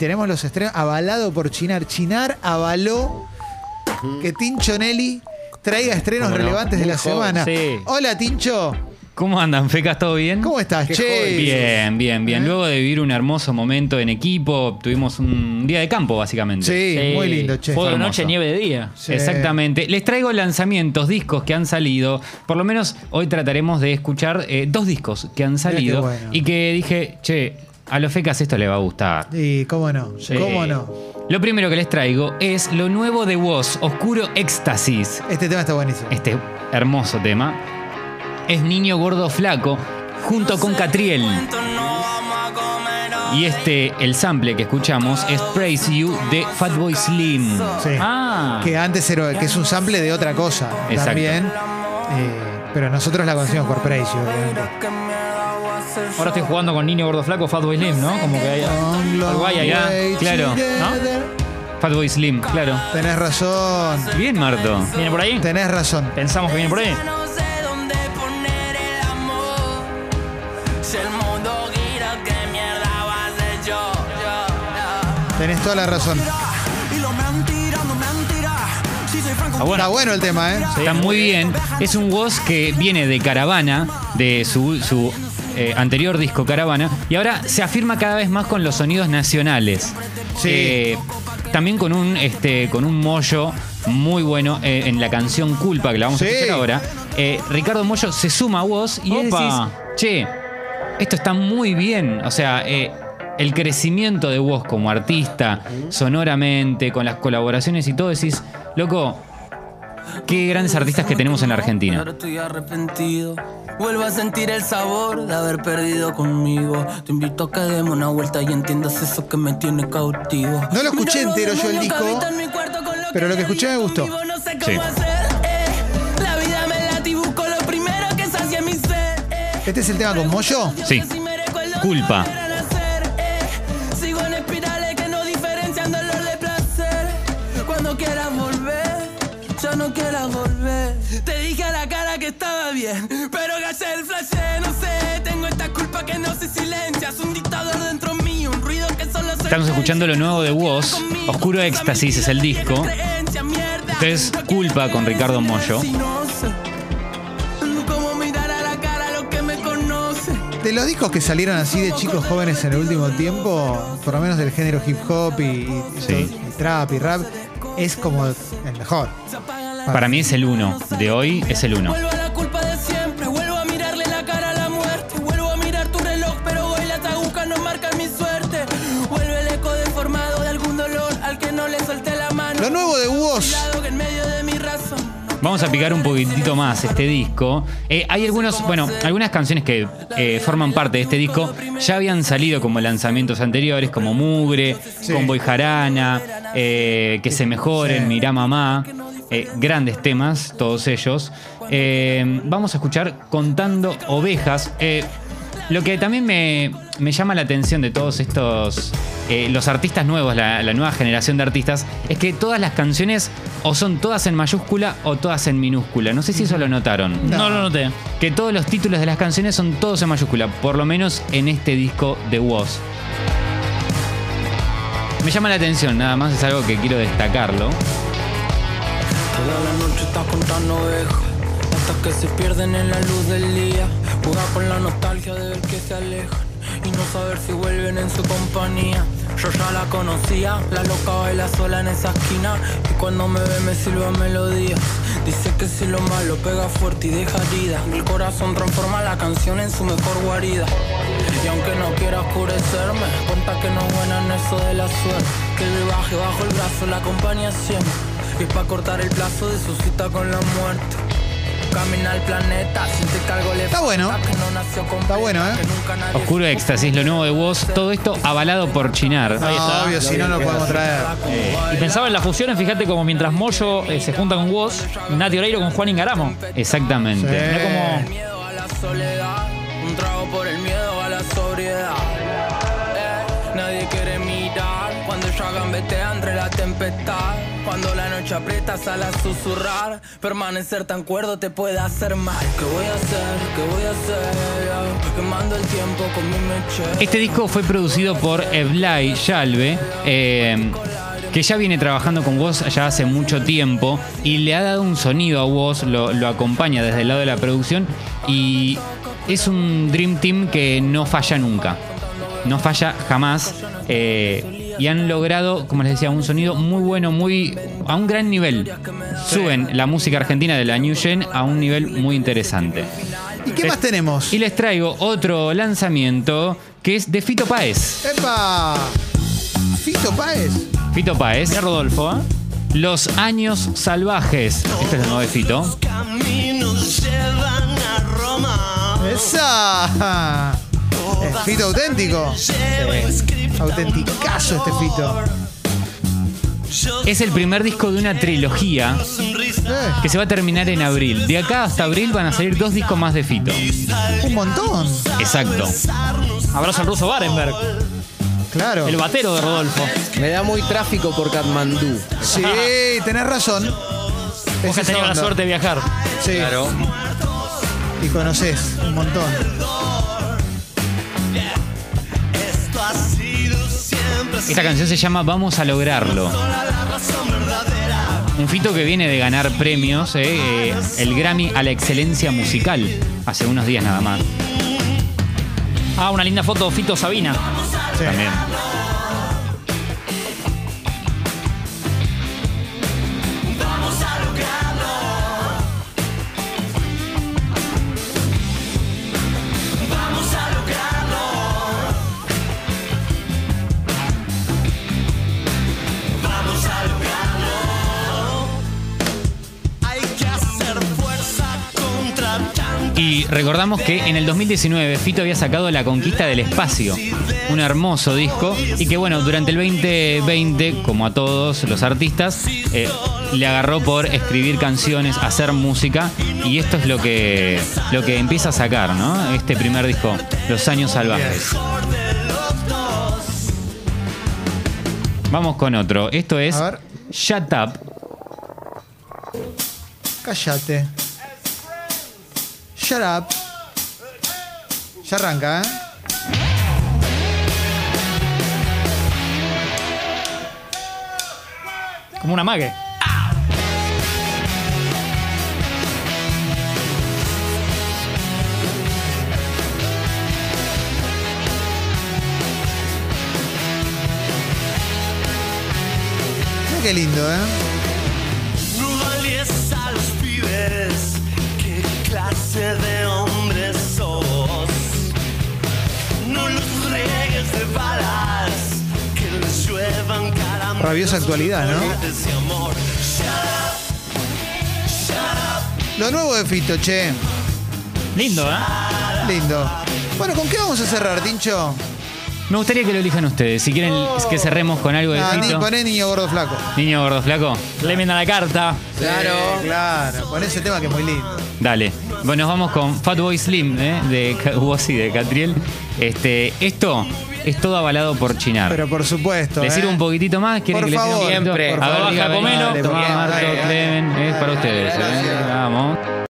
Tenemos los estrenos avalado por Chinar. Chinar avaló que Tincho Nelly traiga estrenos relevantes de Muy la joven, semana. sí. Hola, Tincho. ¿Cómo andan, Fecas? ¿Todo bien? ¿Cómo estás, Qué che? Bien, bien, bien. ¿Eh? Luego de vivir un hermoso momento en equipo, tuvimos un día de campo, básicamente. Sí, muy lindo, che. Fuego de Hermoso. noche, nieve de día. Sí. Exactamente. Les traigo lanzamientos, discos que han salido. Por lo menos hoy trataremos de escuchar eh, dos discos que han salido bueno. y que dije, che, a los Fecas esto le va a gustar. Y cómo no, Sí. cómo no. Lo primero que les traigo es lo nuevo de Woz, Oscuro Éxtasis. Este tema está buenísimo. Este hermoso tema es Niño Gordo Flaco junto con Catriel. Y este, el sample que escuchamos es Praise You de Fatboy Slim. Sí. Ah, Que antes era, que es un sample de otra cosa Exacto. también. Eh, pero nosotros la conocimos por precio, obviamente. Ahora estoy jugando con Niño Gordo Flaco, Fatboy Slim, ¿no? Como que hay algo hay allá. claro, together. Fatboy Slim, claro. Tenés razón. Bien, Marto. ¿Viene por ahí? Tenés razón. Pensamos que viene por ahí. No. Tenés toda la razón. No Ah, bueno. Está bueno el tema, ¿eh? Está muy bien. Es un Woz que viene de Caravana, de su, su, eh, anterior disco Caravana, y ahora se afirma cada vez más con los sonidos nacionales. Sí. Eh, también con un, este, con un mollo muy bueno eh, en la canción Culpa, que la vamos Sí. a escuchar ahora. Ricardo Mollo se suma a Woz y Opa. decís, che, esto está muy bien. O sea, el crecimiento de Woz como artista, sonoramente, con las colaboraciones y todo, decís, loco, qué grandes artistas que tenemos en la Argentina. Ahora estoy arrepentido. Vuelvo a sentir el sabor de haber perdido conmigo. Te invito a que demos una vuelta y entiendas eso que me tiene cautivo. No lo escuché entero yo el disco, pero lo que escuché me gustó. Sí. eh. Eh. ¿Este es el tema con Moyo? Sí. Culpa. Bien, pero gasté el flash, no sé. Tengo esta culpa que no se silencia. Es un dictador dentro mío, un ruido que solo se Estamos escuchando lo nuevo de Woz, Oscuro Éxtasis es el disco. Este es Culpa con Ricardo Mollo. Si no sé cómo mirar a la cara a lo que me conoce. De los discos que salieron así de chicos jóvenes en el último tiempo, por lo menos del género hip hop y, y Sí. todo- y trap y rap, es como el mejor. Para mí es el uno. De hoy es el uno. Vamos a picar un poquitito más este disco. Eh, hay algunos, bueno, algunas canciones que eh, forman parte de este disco ya habían salido como lanzamientos anteriores, como Mugre, Sí. Convoy Jarana, eh, Que se mejoren, Sí. Mirá Mamá. grandes temas, todos ellos. Vamos a escuchar Contando Ovejas. Lo que también me, me llama la atención de todos estos, eh, los artistas nuevos, la, la nueva generación de artistas, es que todas las canciones o son todas en mayúscula o todas en minúscula. No sé si eso lo notaron. No. No lo noté. Que todos los títulos de las canciones son todos en mayúscula, por lo menos en este disco de Woz. Me llama la atención, nada más es algo que quiero destacarlo. Toda la noche estás contando ovejas Hasta que se pierden en la luz del día Juega con la nostalgia de ver que se alejan Y no saber si vuelven en su compañía Yo ya la conocía La loca baila sola en esa esquina Y cuando me ve me silba melodías Dice que si lo malo pega fuerte y deja herida El corazón transforma la canción en su mejor guarida y aunque no quiera oscurecerme, cuenta que no es buena en eso de la suerte. Que le baje bajo el brazo la acompaña siempre. Y es pa' cortar el plazo de su cita con la muerte. Camina al planeta, siente que algo le Está bueno. que no nació completa, bueno, ¿eh? Oscuro Éxtasis, lo nuevo de Woz, todo esto avalado por Chinar. Ahí No, está. obvio, si no, no lo podemos traer. Y pensaba en las fusiones, fíjate como mientras Moyo eh, se junta con Woz, Nati Oreiro con Juan Ingaramo. Exactamente. Sí. Mirá como Miedo a la soledad, un trago por el miedo a la sobriedad. Eh, nadie quiere mirar cuando gambetea entre la tempestad. Cuando la noche aprieta, sale a susurrar. Permanecer tan cuerdo te puede hacer mal. ¿Qué voy a hacer? ¿Qué voy a hacer? Quemando el tiempo con mi meche. Este disco fue producido por Eblay Shalve, eh, que ya viene trabajando con Woz ya hace mucho tiempo y le ha dado un sonido a Woz, lo, lo acompaña desde el lado de la producción y es un Dream Team que no falla nunca, no falla jamás. eh, y han logrado, como les decía, un sonido muy bueno, muy a un gran nivel. Suben la música argentina de la New Gen a un nivel muy interesante. ¿Y qué más tenemos? Y les traigo otro lanzamiento que es de Fito Páez. ¡Epa! Fito Páez. Fito Páez. Mira Rodolfo, ¿eh? Los años salvajes. Este es el nuevo de Fito. Caminos llevan a Roma. ¡Esa! Es Fito auténtico. Autenticazo este Fito. Es el primer disco de una trilogía Eh, que se va a terminar en abril. De acá hasta abril van a salir dos discos más de Fito. un montón. Exacto. Abrazo al ruso Barenberg, Claro. el batero de Rodolfo. Me da muy tráfico por Katmandú. Sí, tenés razón. Vos Es que has tenido la suerte de viajar. Sí. Claro. Y conoces un montón. Esta canción se llama Vamos a lograrlo. Un Fito que viene de ganar premios, eh, eh, el Grammy a la excelencia musical, hace unos días nada más. Ah, una linda foto, Fito Sabina. Sí. También. Y recordamos que en el 2019 Fito había sacado La Conquista del Espacio, un hermoso disco, y que bueno, durante el 2020, como a todos los artistas, eh, le agarró por escribir canciones, hacer música, y esto es lo que, lo que empieza a sacar, ¿no? Este primer disco, Los Años Salvajes. Vamos con otro, esto es. Shut Up. Cállate. Shut up. Ya arranca, ¿eh? Como una mague. Mira qué lindo, ¿eh? Rabiosa actualidad, ¿no? Lo nuevo de Fito, che. Lindo, ¿eh? Lindo. Bueno, ¿con qué vamos a cerrar, Tincho? Me gustaría que lo elijan ustedes, si quieren que cerremos con algo de Ah, ni, Fito. poné niño gordo flaco. Niño gordo flaco. Lemen a la carta. Claro. Sí, claro. Con ese tema que es muy lindo. Dale. Bueno, nos vamos con Fatboy Slim, ¿eh? de y de Catriel. Este, esto es todo avalado por Chinar. Pero por supuesto. ¿Le ¿eh? sirve un poquitito más? ¿Quieren Por que le sirva un favor, poquito? siempre. A Por ver, favor, Marto, dale. Clemen, es para ustedes. ¿eh? Vamos.